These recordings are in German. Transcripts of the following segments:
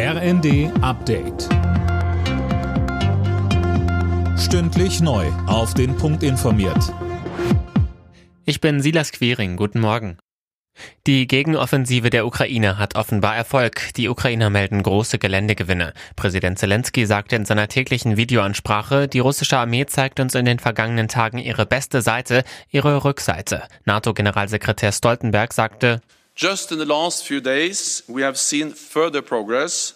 RND Update. Stündlich neu. Auf den Punkt informiert. Ich bin Silas Quiring. Guten Morgen. Die Gegenoffensive der Ukraine hat offenbar Erfolg. Die Ukrainer melden große Geländegewinne. Präsident Zelensky sagte in seiner täglichen Videoansprache, die russische Armee zeigt uns in den vergangenen Tagen ihre beste Seite, ihre Rückseite. NATO-Generalsekretär Stoltenberg sagte,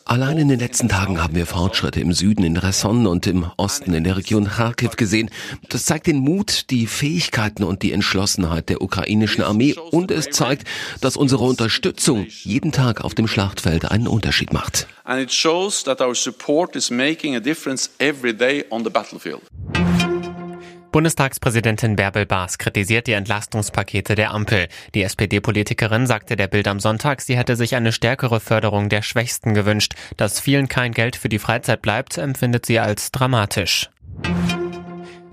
Allein in den letzten Tagen haben wir Fortschritte im Süden in Resson und im Osten in der Region Kharkiv gesehen. Das zeigt den Mut, die Fähigkeiten und die Entschlossenheit der ukrainischen Armee und es zeigt, dass unsere Unterstützung jeden Tag auf dem Schlachtfeld einen Unterschied macht. And it shows that our support is making a difference every day on the battlefield. Bundestagspräsidentin Bärbel Baas kritisiert die Entlastungspakete der Ampel. Die SPD-Politikerin sagte der Bild am Sonntag, sie hätte sich eine stärkere Förderung der Schwächsten gewünscht. Dass vielen kein Geld für die Freizeit bleibt, empfindet sie als dramatisch.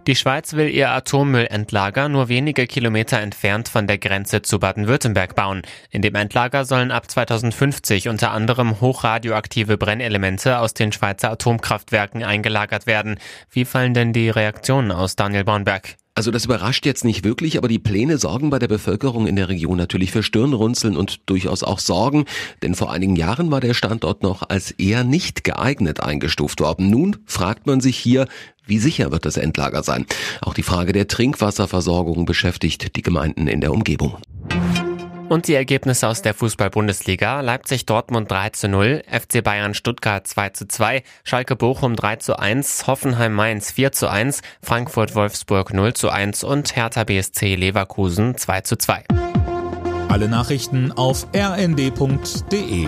Die Schweiz will ihr Atommüllendlager nur wenige Kilometer entfernt von der Grenze zu Baden-Württemberg bauen. In dem Endlager sollen ab 2050 unter anderem hochradioaktive Brennelemente aus den Schweizer Atomkraftwerken eingelagert werden. Wie fallen denn die Reaktionen aus, Daniel Bornberg? Also das überrascht jetzt nicht wirklich, aber die Pläne sorgen bei der Bevölkerung in der Region natürlich für Stirnrunzeln und durchaus auch Sorgen, denn vor einigen Jahren war der Standort noch als eher nicht geeignet eingestuft worden. Nun fragt man sich hier, wie sicher wird das Endlager sein? Auch die Frage der Trinkwasserversorgung beschäftigt die Gemeinden in der Umgebung. Und die Ergebnisse aus der Fußball-Bundesliga. Leipzig-Dortmund 3 zu 0, FC Bayern Stuttgart 2 zu 2, Schalke Bochum 3 zu 1, Hoffenheim Mainz 4 zu 1, Frankfurt Wolfsburg 0 zu 1 und Hertha BSC Leverkusen 2 zu 2. Alle Nachrichten auf rnd.de